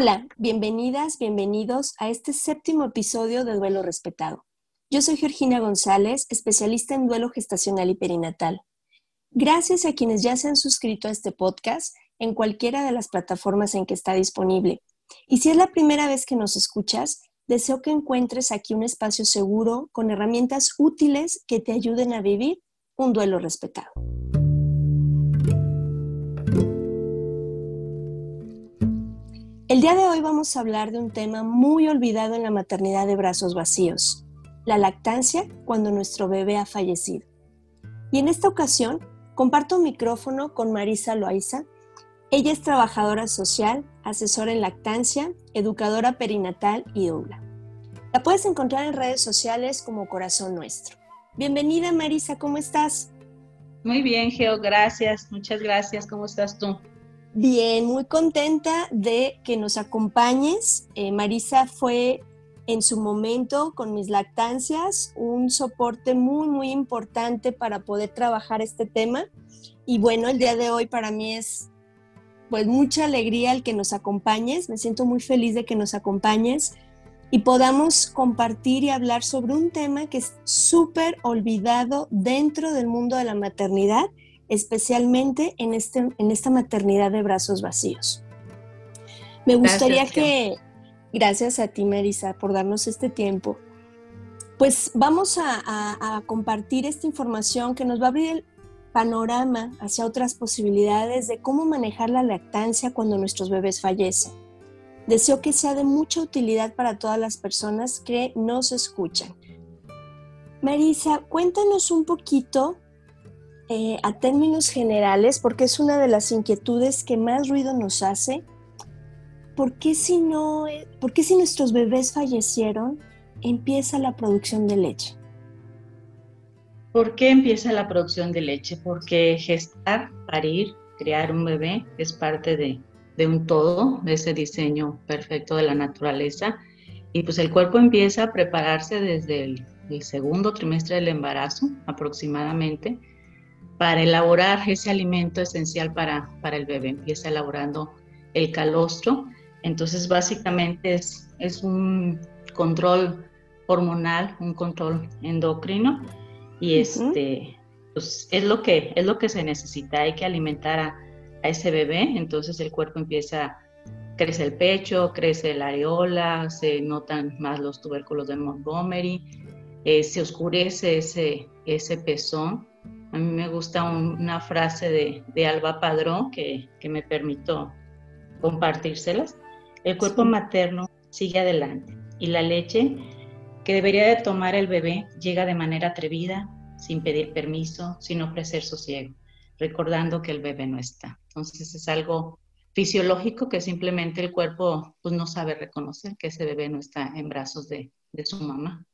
Hola, bienvenidas, bienvenidos a este séptimo episodio de Duelo Respetado. Yo soy Georgina González, especialista en duelo gestacional y perinatal. Gracias a quienes ya se han suscrito a este podcast en cualquiera de las plataformas en que está disponible. Y si es la primera vez que nos escuchas, deseo que encuentres aquí un espacio seguro con herramientas útiles que te ayuden a vivir un duelo respetado. El día de hoy vamos a hablar de un tema muy olvidado en la maternidad de brazos vacíos, la lactancia cuando nuestro bebé ha fallecido. Y en esta ocasión comparto micrófono con Marisa Loaiza. Ella es trabajadora social, asesora en lactancia, educadora perinatal y doula. La puedes encontrar en redes sociales como Corazón Nuestro. Bienvenida Marisa, ¿cómo estás? Muy bien, Geo, gracias. Muchas gracias. ¿Cómo estás tú? Bien, muy contenta de que nos acompañes. Eh, Marisa fue en su momento con mis lactancias un soporte muy, muy importante para poder trabajar este tema. Y bueno, el día de hoy para mí es pues mucha alegría el que nos acompañes. Me siento muy feliz de que nos acompañes y podamos compartir y hablar sobre un tema que es súper olvidado dentro del mundo de la maternidad especialmente en, este, en esta maternidad de brazos vacíos. Me gustaría Gracias, que, gracias a ti Marisa por darnos este tiempo, pues vamos a, a- a compartir esta información que nos va a abrir el panorama hacia otras posibilidades de cómo manejar la lactancia cuando nuestros bebés fallecen. Deseo que sea de mucha utilidad para todas las personas que nos escuchan. Marisa, cuéntanos un poquito eh, a términos generales, porque es una de las inquietudes que más ruido nos hace. ¿Por qué si, no, por qué si nuestros bebés fallecieron, empieza la producción de leche? ¿Por qué empieza la producción de leche? Porque gestar, parir, crear un bebé es parte de, de un todo, de ese diseño perfecto de la naturaleza. Y pues el cuerpo empieza a prepararse desde el segundo trimestre del embarazo aproximadamente para elaborar ese alimento esencial para, para el bebé. Empieza elaborando el calostro. Entonces básicamente es, es un control hormonal, un control endocrino. Y este pues es lo que es lo que se necesita. Hay que alimentar a, a ese bebé. Entonces el cuerpo empieza crece el pecho crece la areola se notan más los tubérculos de Montgomery eh, se oscurece ese ese pezón a mí me gusta un- una frase de, de Alba Padrón que, que me permito compartírselas el cuerpo materno sigue adelante y la leche que debería de tomar el bebé llega de manera atrevida, sin pedir permiso, sin ofrecer sosiego, recordando que el bebé no está. Entonces es algo fisiológico que simplemente el cuerpo pues, no sabe reconocer que ese bebé no está en brazos de, de su mamá.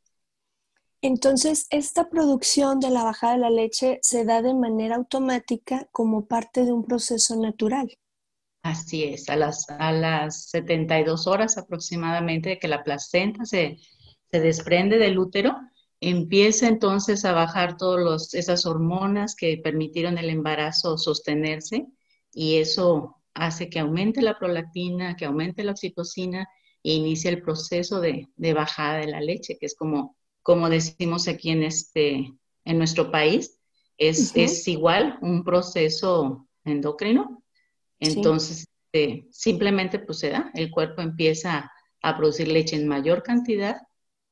Entonces, esta producción de la bajada de la leche se da de manera automática como parte de un proceso natural. Así es, a las, a las 72 horas aproximadamente de que la placenta se, se desprende del útero, empieza entonces a bajar todas esas hormonas que permitieron el embarazo sostenerse y eso hace que aumente la prolactina, que aumente la oxitocina e inicia el proceso de, bajada de la leche, que es como, como decimos aquí en, este, en nuestro país, es, es igual un proceso endocrino. Entonces, este, simplemente pues se da, el cuerpo empieza a producir leche en mayor cantidad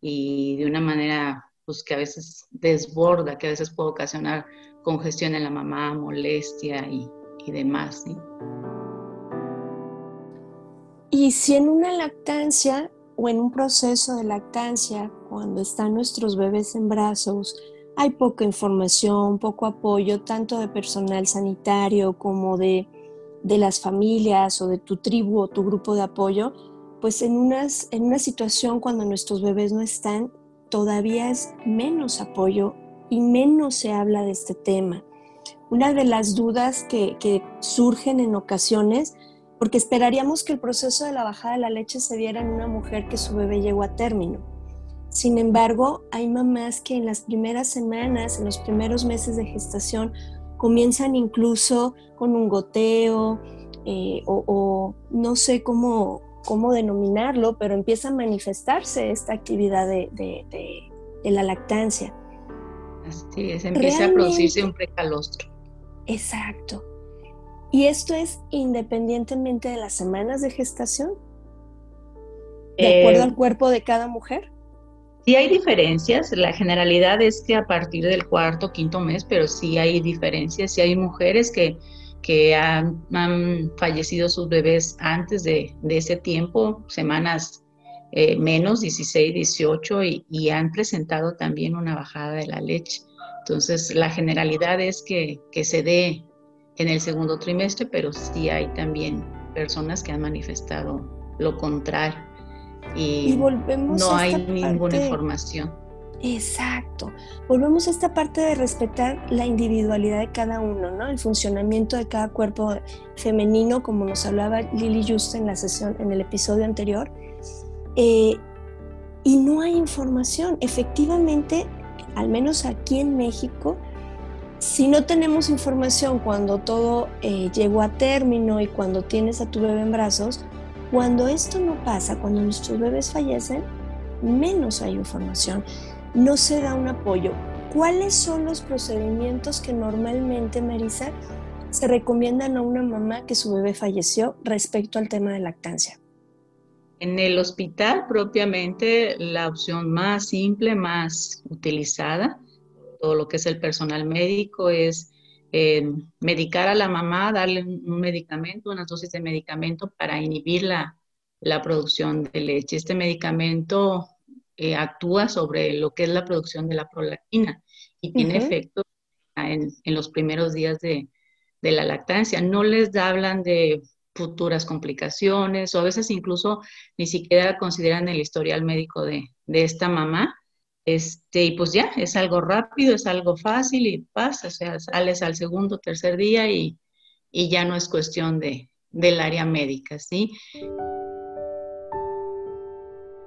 y de una manera pues que a veces desborda, que a veces puede ocasionar congestión en la mamá, molestia y, y demás. Y si en una lactancia o en un proceso de lactancia, cuando están nuestros bebés en brazos, hay poca información, poco apoyo, tanto de personal sanitario como de, de las familias o de tu tribu o tu grupo de apoyo, pues en, unas, en una situación cuando nuestros bebés no están, todavía es menos apoyo y menos se habla de este tema. Una de las dudas que, surgen en ocasiones, porque esperaríamos que el proceso de la bajada de la leche se diera en una mujer que su bebé llegó a término. Sin embargo, hay mamás que en las primeras semanas, en los primeros meses de gestación, comienzan incluso con un goteo eh, o, no sé cómo, cómo denominarlo, pero empieza a manifestarse esta actividad de, la lactancia. Así es, empieza a producirse un precalostro. Exacto. ¿Y esto es independientemente de las semanas de gestación? ¿De acuerdo eh, al cuerpo de cada mujer? Sí hay diferencias, la generalidad es que a partir del cuarto, o quinto mes, pero sí hay diferencias, sí hay mujeres que que han, fallecido sus bebés antes de, ese tiempo, semanas eh, menos, 16, 18, y, han presentado también una bajada de la leche. Entonces, la generalidad es que, se dé en el segundo trimestre, pero sí hay también personas que han manifestado lo contrario. Y, no hay ninguna información. Exacto. Volvemos a esta parte de respetar la individualidad de cada uno, ¿no? El funcionamiento de cada cuerpo femenino, como nos hablaba Lily Just en la sesión, en el episodio anterior. Eh, y no hay información. Efectivamente, al menos aquí en México, si no tenemos información cuando todo eh, llegó a término y cuando tienes a tu bebé en brazos, cuando esto no pasa, cuando nuestros bebés fallecen, menos hay información no se da un apoyo. ¿Cuáles son los procedimientos que normalmente, Marisa, se recomiendan a una mamá que su bebé falleció respecto al tema de lactancia? En el hospital propiamente la opción más simple, más utilizada, todo lo que es el personal médico, es eh, medicar a la mamá, darle un, medicamento, una dosis de medicamento para inhibir la, la producción de leche. Este medicamento eh, actúa sobre lo que es la producción de la prolactina y tiene efecto en, los primeros días de, la lactancia. No les hablan de futuras complicaciones o a veces incluso ni siquiera consideran el historial médico de, esta mamá. Este, y pues ya, es algo rápido, es algo fácil y pasa, o sea, sales al segundo, tercer día y, y ya no es cuestión de, del área médica, ¿sí?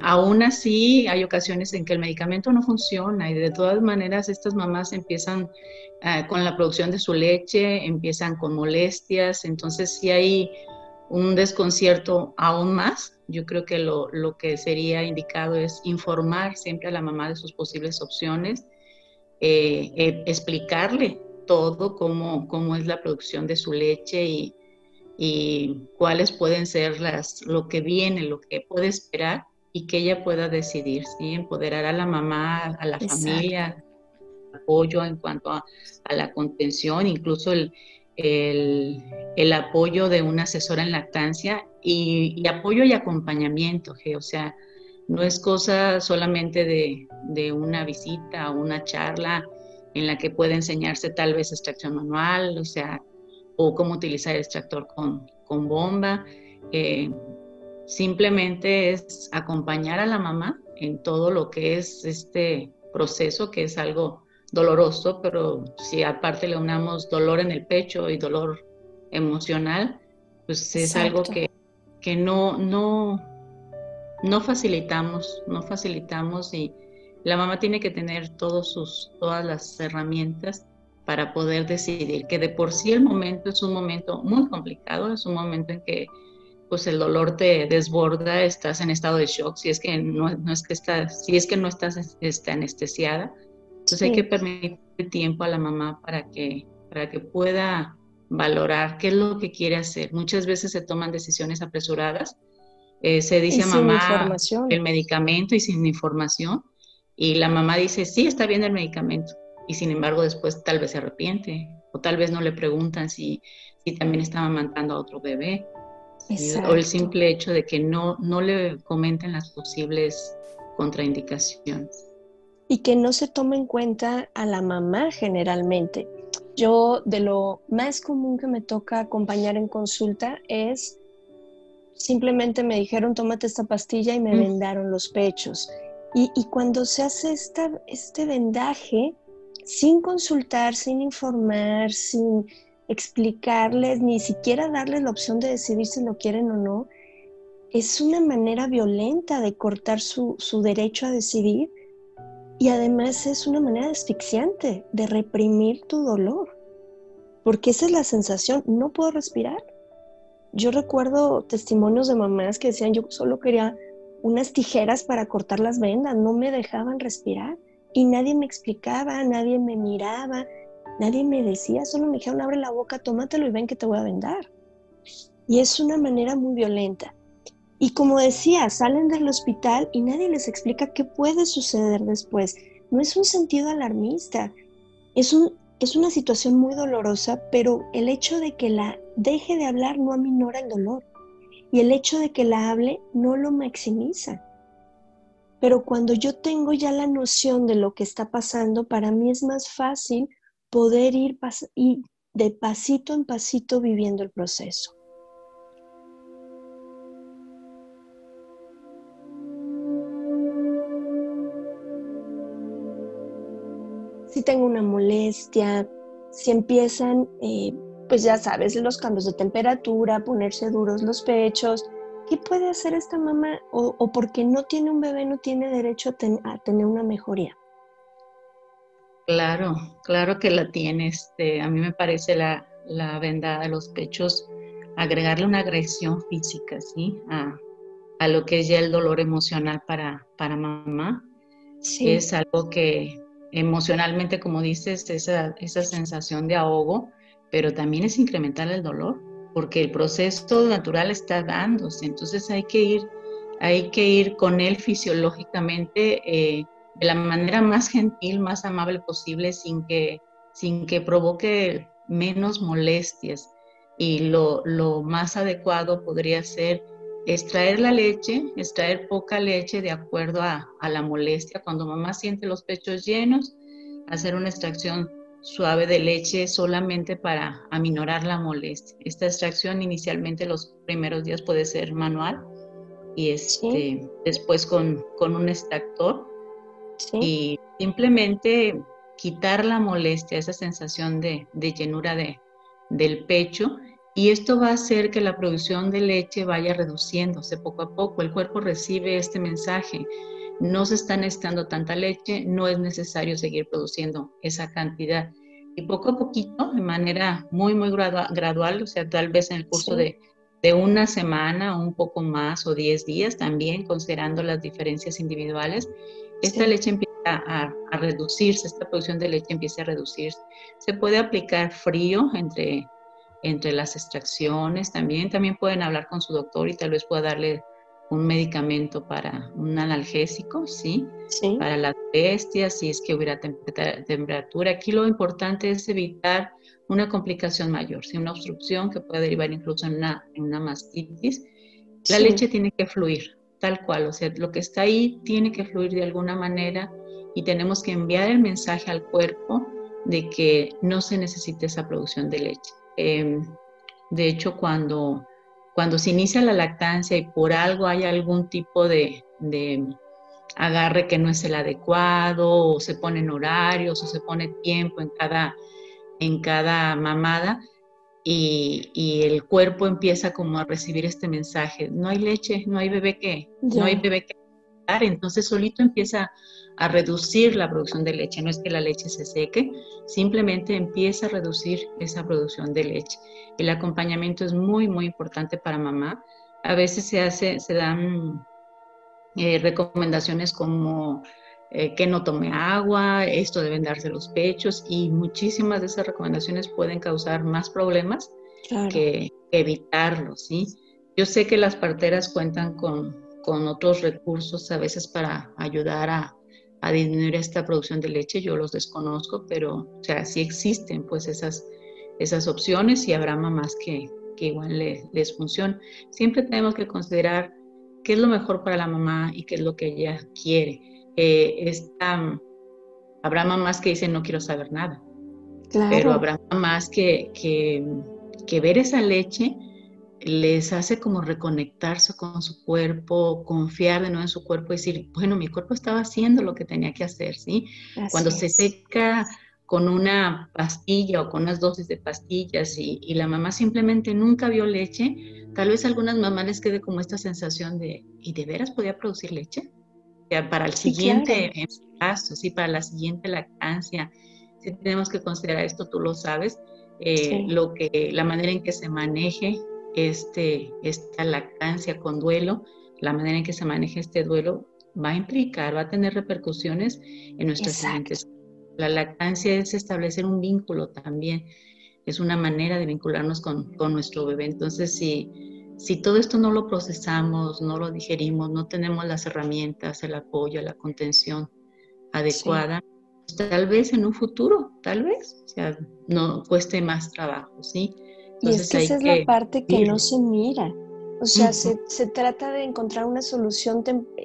Aún así, hay ocasiones en que el medicamento no funciona y de todas maneras estas mamás empiezan ah, con la producción de su leche, empiezan con molestias, entonces si hay un desconcierto aún más. Yo creo que lo, que sería indicado es informar siempre a la mamá de sus posibles opciones, eh, eh, explicarle todo cómo, cómo es la producción de su leche y, y cuáles pueden ser las, lo que viene, lo que puede esperar y que ella pueda decidir, ¿sí? Empoderar a la mamá, a la familia, apoyo en cuanto a, la contención, incluso el, el, apoyo de una asesora en lactancia y, apoyo y acompañamiento, o sea, no es cosa solamente de, una visita o una charla en la que puede enseñarse tal vez extracción manual, o sea, o cómo utilizar el extractor con, con bomba. Eh, Simplemente es acompañar a la mamá en todo lo que es este proceso, que es algo doloroso, pero si aparte le unamos dolor en el pecho y dolor emocional, pues es algo que, que no, no, no facilitamos, no facilitamos y la mamá tiene que tener todos sus, todas las herramientas para poder decidir, que de por sí el momento es un momento muy complicado, es un momento en que pues el dolor te desborda, estás en estado de shock, si es que no, es que estás, si es que no estás este, anestesiada, entonces hay que permitir tiempo a la mamá para que, para que pueda valorar qué es lo que quiere hacer. Muchas veces se toman decisiones apresuradas, eh, se dice a mamá el medicamento y sin información, y la mamá dice, sí, está bien el medicamento, y sin embargo después tal vez se arrepiente, o tal vez no le preguntan si, si también está amamantando a otro bebé, o el simple hecho de que no, no le comenten las posibles contraindicaciones. Y que no se tome en cuenta a la mamá generalmente. Yo de lo más común que me toca acompañar en consulta es simplemente me dijeron tómate esta pastilla y me vendaron los pechos. Y, y, cuando se hace esta, este vendaje, sin consultar, sin informar, sin explicarles, ni siquiera darles la opción de decidir si lo quieren o no, es una manera violenta de cortar su, su derecho a decidir y además es una manera asfixiante de reprimir tu dolor, porque esa es la sensación, no puedo respirar. Yo recuerdo testimonios de mamás que decían, yo solo quería unas tijeras para cortar las vendas, no me dejaban respirar y nadie me explicaba, nadie me miraba, nadie me decía, solo me dijeron, abre la boca, tómatelo y ven que te voy a vendar. Y es una manera muy violenta. Y como decía, salen del hospital y nadie les explica qué puede suceder después. No es un sentido alarmista, es, un, es una situación muy dolorosa, pero el hecho de que la deje de hablar no aminora el dolor. Y el hecho de que la hable no lo maximiza. Pero cuando yo tengo ya la noción de lo que está pasando, para mí es más fácil poder ir, ir de pasito en pasito viviendo el proceso. Si tengo una molestia, si empiezan, eh, pues ya sabes, los cambios de temperatura, ponerse duros los pechos, ¿qué puede hacer esta mamá? O, porque no tiene un bebé, no tiene derecho a, tener una mejoría. Claro, claro que la tiene. Este, a mí me parece la, la vendada de los pechos, agregarle una agresión física, ¿sí? A, a lo que es ya el dolor emocional para, para mamá. Sí. Es algo que, emocionalmente, como dices, esa, esa sensación de ahogo, pero también es incrementar el dolor, porque el proceso natural está dándose, entonces hay que ir, hay que ir con él fisiológicamente eh, de la manera más gentil, más amable posible, sin que, sin que provoque menos molestias. Y lo, lo más adecuado podría ser extraer la leche, extraer poca leche de acuerdo a, la molestia. Cuando mamá siente los pechos llenos, hacer una extracción suave de leche solamente para aminorar la molestia. Esta extracción inicialmente los primeros días puede ser manual y este, después con, un extractor y simplemente quitar la molestia, esa sensación de, llenura de, del pecho y esto va a hacer que la producción de leche vaya reduciéndose poco a poco. El cuerpo recibe este mensaje. No se está necesitando tanta leche, no es necesario seguir produciendo esa cantidad. Y poco a poquito, de manera muy, muy gradual, o sea, tal vez en el curso de, una semana, un poco más o 10 días también, considerando las diferencias individuales, esta leche empieza a, a, reducirse, esta producción de leche empieza a reducirse. Se puede aplicar frío entre entre las extracciones también. También pueden hablar con su doctor y tal vez pueda darle un medicamento para un analgésico, ¿sí? sí. Para las bestias, si es que hubiera temperatura. Aquí lo importante es evitar una complicación mayor, si una obstrucción que puede derivar incluso en una, en una mastitis. La leche tiene que fluir, tal cual, o sea, lo que está ahí tiene que fluir de alguna manera y tenemos que enviar el mensaje al cuerpo de que no se necesita esa producción de leche. Em, de hecho, cuando, cuando se inicia la lactancia y por algo hay algún tipo de, agarre que no es el adecuado, o se ponen horarios, o se pone tiempo en cada, en cada mamada, y, el cuerpo empieza como a recibir este mensaje, no hay leche, no hay bebé que, no hay bebé que entonces solito empieza a reducir la producción de leche, no es que la leche se seque, simplemente empieza a reducir esa producción de leche. El acompañamiento es muy, muy importante para mamá. A veces se hace, se dan eh, recomendaciones como eh, que no tome agua, esto deben darse los pechos y muchísimas de esas recomendaciones pueden causar más problemas que, evitarlos, ¿sí? Yo sé que las parteras cuentan con, con otros recursos a veces para ayudar a, a, disminuir esta producción de leche, yo los desconozco, pero o sea, sí existen pues esas, esas opciones y habrá mamás que, que igual les, les funciona. Siempre tenemos que considerar qué es lo mejor para la mamá y qué es lo que ella quiere eh, habrá mamás que dicen no quiero saber nada, pero habrá mamás que, que, ver esa leche les hace como reconectarse con su cuerpo, confiar de nuevo en su cuerpo y decir, bueno, mi cuerpo estaba haciendo lo que tenía que hacer, ¿sí? Cuando se seca con una pastilla o con unas dosis de pastillas y, y, la mamá simplemente nunca vio leche, tal vez a algunas mamás les quede como esta sensación de, ¿y de veras podía producir leche? para el siguiente embarazo, sí, para la siguiente lactancia, si tenemos que considerar esto, tú lo sabes, eh, lo que, la manera en que se maneje este, esta lactancia con duelo, la manera en que se maneje este duelo va a implicar, va a tener repercusiones en nuestras siguientes. La lactancia es establecer un vínculo también, es una manera de vincularnos con, con nuestro bebé. Entonces, si si todo esto no lo procesamos, no lo digerimos, no tenemos las herramientas, el apoyo, la contención adecuada, pues tal vez en un futuro, tal vez, o sea, no cueste más trabajo, ¿sí? Y es que esa es la parte que no se mira. O sea, se, se, trata de encontrar una solución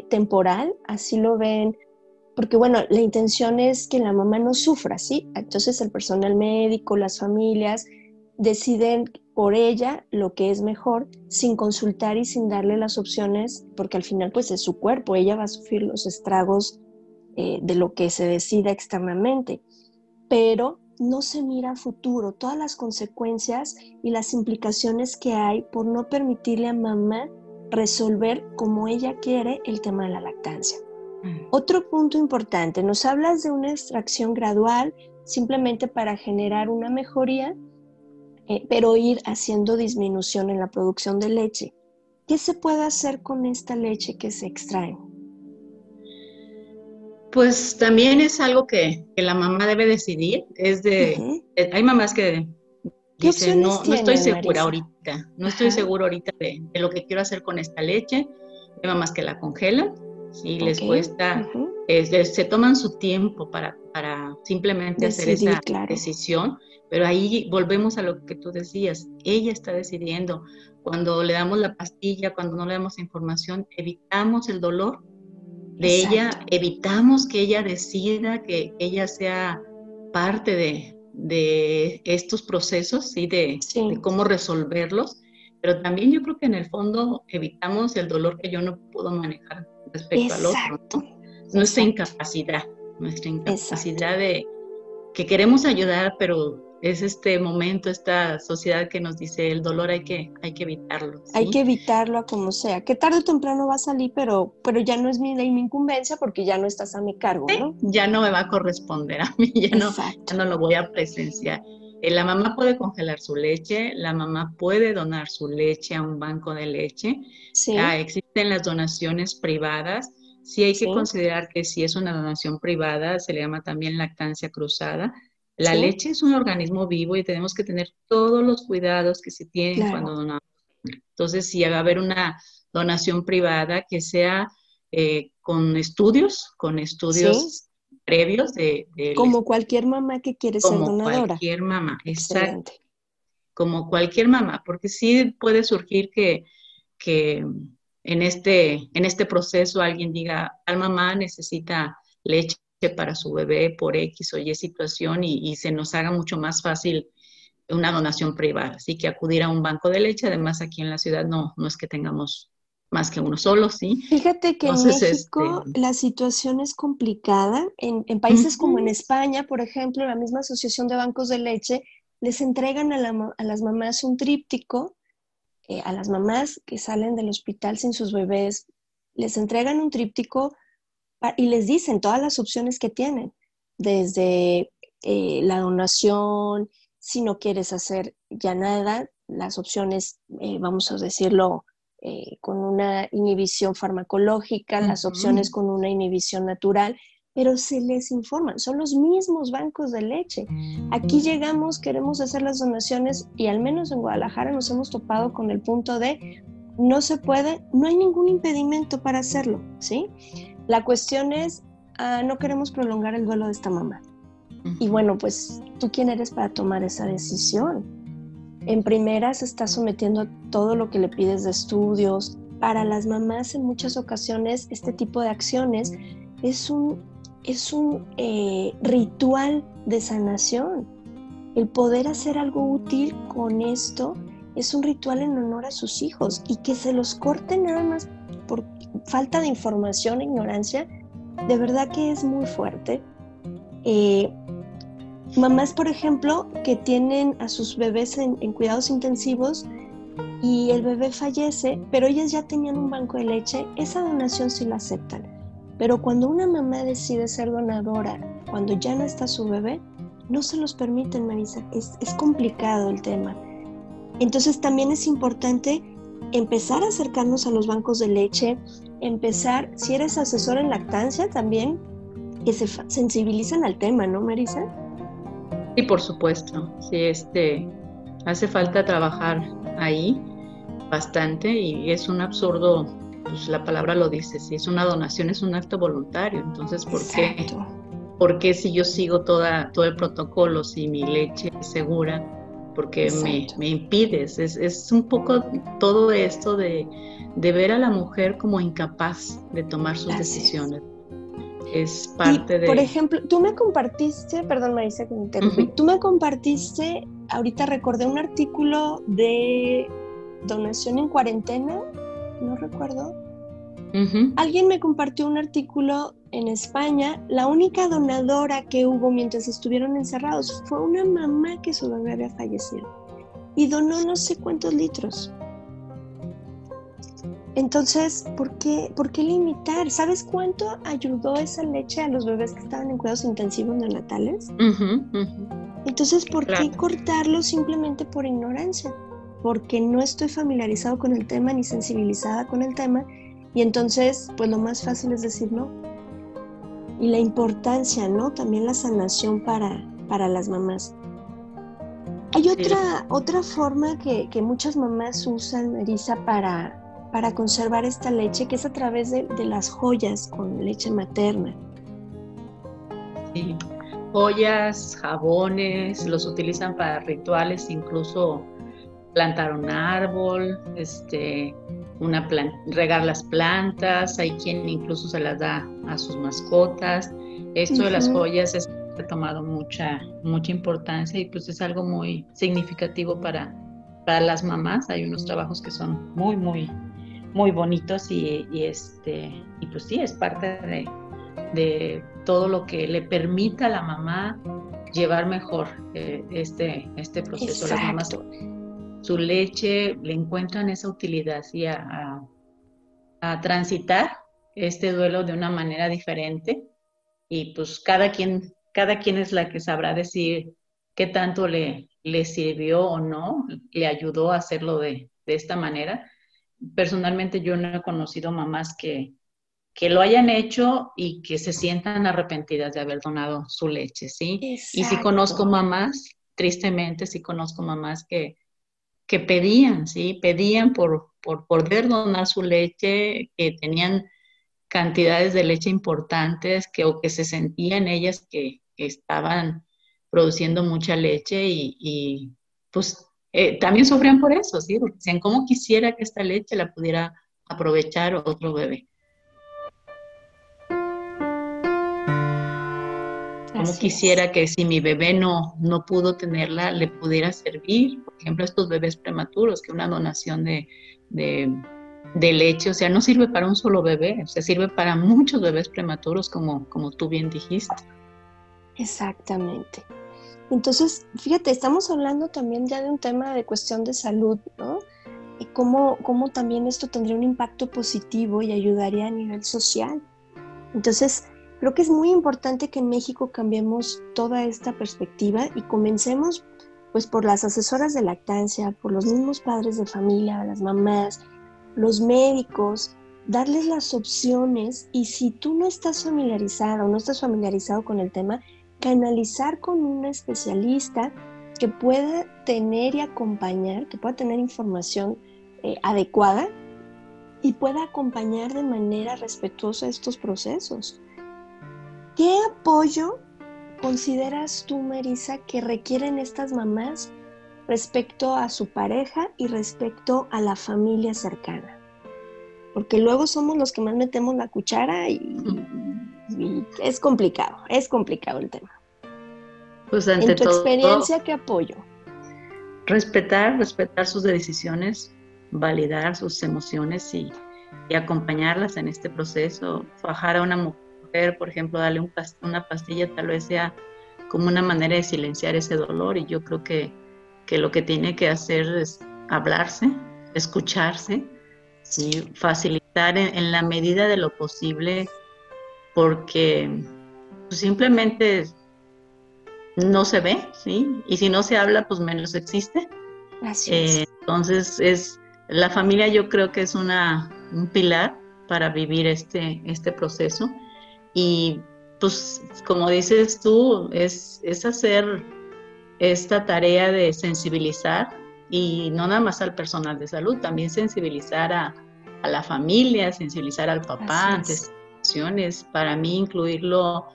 temporal, así lo ven, porque bueno, la intención es que la mamá no sufra, ¿sí? Entonces el personal médico, las familias, deciden por ella lo que es mejor sin consultar y sin darle las opciones, porque al final pues es su cuerpo, ella va a sufrir los estragos eh, de lo que se decida externamente, pero no se mira a futuro todas las consecuencias y las implicaciones que hay por no permitirle a mamá resolver como ella quiere el tema de la lactancia. Mm. Otro punto importante, nos hablas de una extracción gradual simplemente para generar una mejoría eh, pero ir haciendo disminución en la producción de leche. ¿Qué se puede hacer con esta leche que se extrae? Pues también es algo que, la mamá debe decidir. Es de, eh, hay mamás que dicen, no, no estoy segura ahorita, no estoy segura ahorita de, lo que quiero hacer con esta leche. Hay mamás que la congelan y les cuesta, se toman su tiempo para, para simplemente hacer esa decisión pero ahí volvemos a lo que tú decías, ella está decidiendo. Cuando le damos la pastilla, cuando no le damos información, evitamos el dolor de ella, evitamos que ella decida, que ella sea parte de, de estos procesos y de, cómo resolverlos. Pero también yo creo que en el fondo evitamos el dolor que yo no puedo manejar respecto al otro. Nuestra incapacidad, nuestra incapacidad de que queremos ayudar, pero es este momento, esta sociedad que nos dice el dolor hay que, hay que evitarlo. Hay que evitarlo a como sea, que tarde o temprano va a salir, pero, pero ya no es mi, mi incumbencia porque ya no estás a mi cargo, ¿no? Ya no me va a corresponder a mí, ya no, ya no lo voy a presenciar. Eh, la mamá puede congelar su leche, la mamá puede donar su leche a un banco de leche. Sí. existen las donaciones privadas. Sí hay que considerar que si es una donación privada, se le llama también lactancia cruzada la leche es un organismo vivo y tenemos que tener todos los cuidados que se tienen cuando donamos. Entonces, si va a haber una donación privada que sea eh, con estudios, con estudios previos de, Como cualquier mamá que quiere ser donadora. Como cualquier mamá, exacto. Como cualquier mamá, porque sí puede surgir que, que en, este, en este proceso alguien diga, al mamá necesita leche para su bebé por X o Y situación y, se nos haga mucho más fácil una donación privada. Así que acudir a un banco de leche, además aquí en la ciudad no, no es que tengamos más que uno solo, ¿sí? Fíjate que en México este, la situación es complicada. En, países como en España, por ejemplo, la misma Asociación de Bancos de Leche les entregan a, las mamás un tríptico, eh, a las mamás que salen del hospital sin sus bebés, les entregan un tríptico y les dicen todas las opciones que tienen, desde eh, la donación, si no quieres hacer ya nada, las opciones, eh, vamos a decirlo, eh, con una inhibición farmacológica, las opciones con una inhibición natural, pero se les informa, son los mismos bancos de leche. Aquí llegamos, queremos hacer las donaciones y al menos en Guadalajara nos hemos topado con el punto de no se puede, no hay ningún impedimento para hacerlo, ¿sí? La cuestión es, ah, no queremos prolongar el duelo de esta mamá. Y bueno, pues tú quién eres para tomar esa decisión. En primera se está sometiendo a todo lo que le pides de estudios. Para las mamás en muchas ocasiones este tipo de acciones es un, es un eh, ritual de sanación. El poder hacer algo útil con esto es un ritual en honor a sus hijos y que se los corte nada más por falta de información e ignorancia, de verdad que es muy fuerte. Eh, mamás, por ejemplo, que tienen a sus bebés en, cuidados intensivos y el bebé fallece, pero ellas ya tenían un banco de leche, esa donación sí la aceptan. Pero cuando una mamá decide ser donadora, cuando ya no está su bebé, no se los permiten, Marisa. Es, es complicado el tema. Entonces también es importante empezar a acercarnos a los bancos de leche, empezar, si eres asesor en lactancia también, que se sensibilizan al tema, ¿no, Marisa? Sí, por supuesto. Sí, este, hace falta trabajar ahí bastante y es un absurdo, pues la palabra lo dice, si es una donación es un acto voluntario, entonces ¿por qué? ¿Por qué si yo sigo toda, todo el protocolo, si mi leche es segura, porque me, me, impides? Es, es, un poco todo esto de, de, ver a la mujer como incapaz de tomar sus decisiones es parte de... Por ejemplo, tú me compartiste, perdón Marisa que me interrumpí, tú me compartiste, ahorita recordé un artículo de donación en cuarentena, no recuerdo. Alguien me compartió un artículo en España, la única donadora que hubo mientras estuvieron encerrados fue una mamá que su bebé había fallecido y donó no sé cuántos litros. Entonces, ¿por qué, ¿por qué limitar? ¿Sabes cuánto ayudó esa leche a los bebés que estaban en cuidados intensivos neonatales? Entonces, ¿por qué cortarlo simplemente por ignorancia? Porque no estoy familiarizado con el tema ni sensibilizada con el tema y entonces, pues lo más fácil es decir no. Y la importancia, ¿no? También la sanación para, para las mamás. Hay otra, otra forma que, que muchas mamás usan, Marisa, para, para conservar esta leche, que es a través de, las joyas con leche materna. Sí, joyas, jabones, los utilizan para rituales, incluso plantar un árbol, este, una regar las plantas, hay quien incluso se las da a sus mascotas. Esto de las joyas es, ha tomado mucha, mucha importancia y pues es algo muy significativo para, para las mamás. Hay unos trabajos que son muy, muy muy bonitos y, este, y pues sí, es parte de, todo lo que le permita a la mamá llevar mejor eh, este, este proceso. Las mamás, su leche le encuentran esa utilidad y a, a, transitar este duelo de una manera diferente. Y pues cada quien, cada quien es la que sabrá decir qué tanto le, le sirvió o no, le ayudó a hacerlo de, de esta manera. Personalmente yo no he conocido mamás que, que lo hayan hecho y que se sientan arrepentidas de haber donado su leche, ¿sí? Y sí conozco mamás, tristemente sí conozco mamás que, que pedían, ¿sí? Pedían por, por poder donar su leche, que tenían cantidades de leche importantes, que, o que se sentían ellas que, estaban produciendo mucha leche y, y pues eh, también sufrían por eso, ¿sí? Porque decían, ¿cómo quisiera que esta leche la pudiera aprovechar otro bebé? ¿Cómo quisiera que si mi bebé no, no pudo tenerla, le pudiera servir? Por ejemplo, estos bebés prematuros, que una donación de, de, de leche, o sea, no sirve para un solo bebé, o sea, sirve para muchos bebés prematuros, como, como tú bien dijiste. Exactamente. Entonces, fíjate, estamos hablando también ya de un tema de cuestión de salud, ¿no? Y cómo, cómo también esto tendría un impacto positivo y ayudaría a nivel social. Entonces, creo que es muy importante que en México cambiemos toda esta perspectiva y comencemos pues por las asesoras de lactancia, por los mismos padres de familia, las mamás, los médicos, darles las opciones y si tú no estás familiarizada o no estás familiarizado con el tema, canalizar con un especialista que pueda tener y acompañar, que pueda tener información eh, adecuada y pueda acompañar de manera respetuosa estos procesos. ¿Qué apoyo consideras tú, Marisa, que requieren estas mamás respecto a su pareja y respecto a la familia cercana? Porque luego somos los que más metemos la cuchara y, es complicado, es complicado el tema. Pues ante en tu experiencia, ¿qué apoyo? Respetar, respetar sus decisiones, validar sus emociones y, y acompañarlas en este proceso. Fajar a una mujer, por ejemplo, darle un una pastilla tal vez sea como una manera de silenciar ese dolor y yo creo que, que lo que tiene que hacer es hablarse, escucharse, ¿sí? facilitar en, la medida de lo posible porque pues, simplemente no se ve, ¿sí? Y si no se habla, pues menos existe. Eh, entonces, es, la familia yo creo que es una, un pilar para vivir este, este proceso. Y pues, como dices tú, es, es hacer esta tarea de sensibilizar y no nada más al personal de salud, también sensibilizar a, a la familia, sensibilizar al papá ante situaciones. Para mí, incluirlo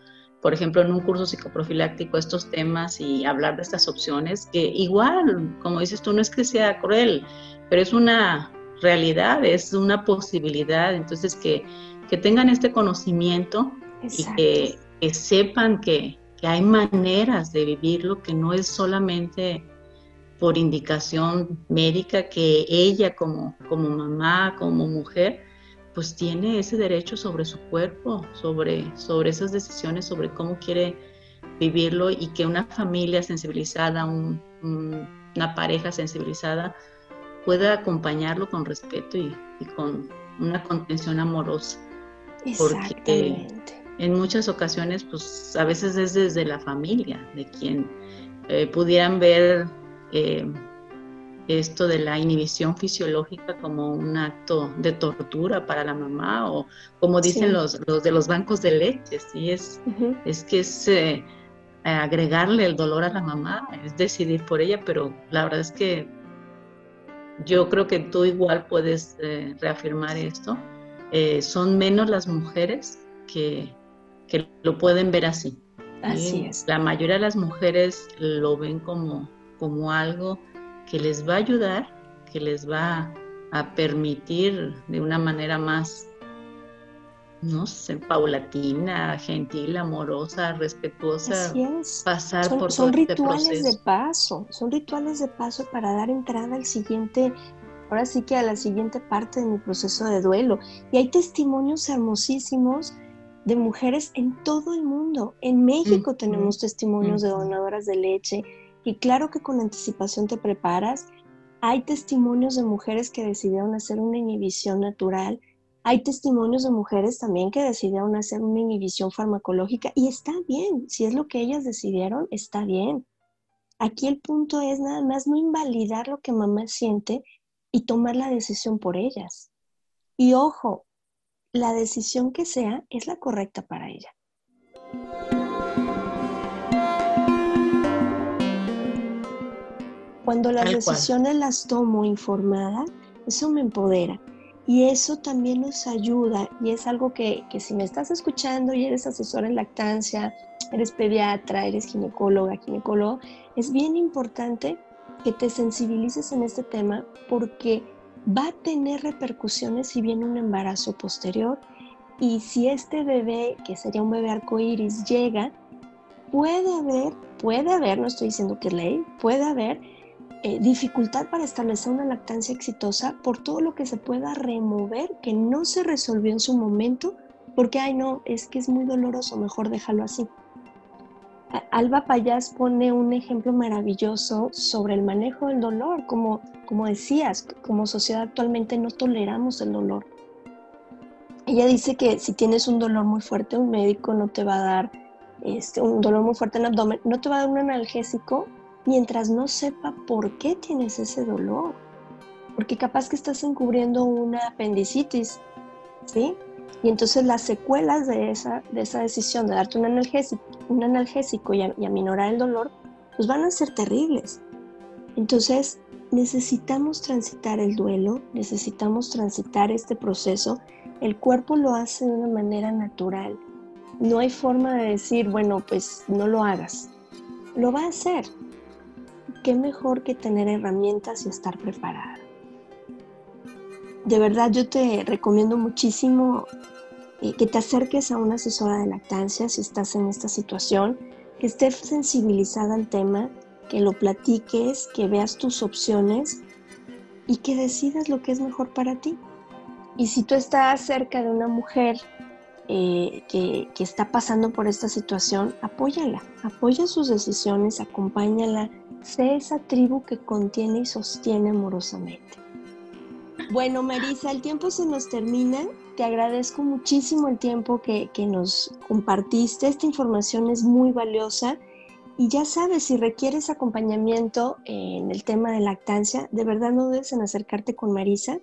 por ejemplo, en un curso psicoprofiláctico estos temas y hablar de estas opciones, que igual, como dices tú, no es que sea cruel, pero es una realidad, es una posibilidad, entonces que, que tengan este conocimiento y que, que sepan que, que, hay maneras de vivirlo, que no es solamente por indicación médica, que ella como, como mamá, como mujer, pues tiene ese derecho sobre su cuerpo, sobre, sobre esas decisiones, sobre cómo quiere vivirlo y que una familia sensibilizada, una pareja sensibilizada pueda acompañarlo con respeto y, con una contención amorosa. Porque en muchas ocasiones, pues a veces es desde la familia, de quien eh, pudieran ver eh, esto de la inhibición fisiológica como un acto de tortura para la mamá o como dicen los, los, de los bancos de leche, ¿sí? es, es que es eh, agregarle el dolor a la mamá, es decidir por ella, pero la verdad es que yo creo que tú igual puedes reafirmar esto. Son menos las mujeres que, que lo pueden ver así. Así es. La mayoría de las mujeres lo ven como, como algo que les va a ayudar, que les va a permitir de una manera más, no sé, paulatina, gentil, amorosa, respetuosa, pasar por son todo este rituales de paso, son rituales de paso para dar entrada al siguiente, ahora sí que a la siguiente parte de mi proceso de duelo. Y hay testimonios hermosísimos de mujeres en todo el mundo. En México tenemos testimonios de donadoras de leche, y claro que con anticipación te preparas. Hay testimonios de mujeres que decidieron hacer una inhibición natural. Hay testimonios de mujeres también que decidieron hacer una inhibición farmacológica y está bien. Si es lo que ellas decidieron, está bien. Aquí el punto es nada más no invalidar lo que mamá siente y tomar la decisión por ellas. Y ojo, la decisión que sea es la correcta para ella. Cuando las decisiones las tomo informada, eso me empodera. Y eso también nos ayuda y es algo que, que, si me estás escuchando y eres asesora en lactancia, eres pediatra, eres ginecóloga, ginecólogo, es bien importante que te sensibilices en este tema porque va a tener repercusiones si viene un embarazo posterior y si este bebé, que sería un bebé arcoíris, llega, puede haber, puede haber, no estoy diciendo que ley, puede haber eh, dificultad para establecer una lactancia exitosa por todo lo que se pueda remover que no se resolvió en su momento porque, ay no, es que es muy doloroso, mejor déjalo así. Alba Payas pone un ejemplo maravilloso sobre el manejo del dolor, como, como decías, como sociedad actualmente no toleramos el dolor. Ella dice que si tienes un dolor muy fuerte, un médico no te va a dar este, un dolor muy fuerte en el abdomen, no te va a dar un analgésico mientras no sepa por qué tienes ese dolor. Porque capaz que estás encubriendo una apendicitis, ¿sí? Y entonces las secuelas de esa, de esa decisión de darte un analgésico, un analgésico y, aminorar el dolor, pues van a ser terribles. Entonces necesitamos transitar el duelo, necesitamos transitar este proceso. El cuerpo lo hace de una manera natural. No hay forma de decir, bueno, pues no lo hagas. Lo va a hacer. ¿Qué mejor que tener herramientas y estar preparada? De verdad yo te recomiendo muchísimo eh, que te acerques a una asesora de lactancia si estás en esta situación, que estés sensibilizada al tema, que lo platiques, que veas tus opciones y que decidas lo que es mejor para ti. Y si tú estás cerca de una mujer eh, que, que, está pasando por esta situación, apóyala, apoya sus decisiones, acompáñala, sé esa tribu que contiene y sostiene amorosamente. Bueno, Marisa, el tiempo se nos termina. Te agradezco muchísimo el tiempo que, que nos compartiste. Esta información es muy valiosa. Y ya sabes, si requieres acompañamiento en el tema de lactancia, de verdad no dudes en acercarte con Marisa.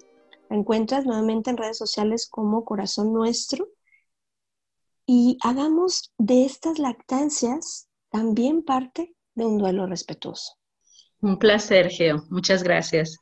La encuentras nuevamente en redes sociales como Corazón Nuestro. Y hagamos de estas lactancias también parte de un duelo respetuoso. Un placer, Geo. Muchas gracias.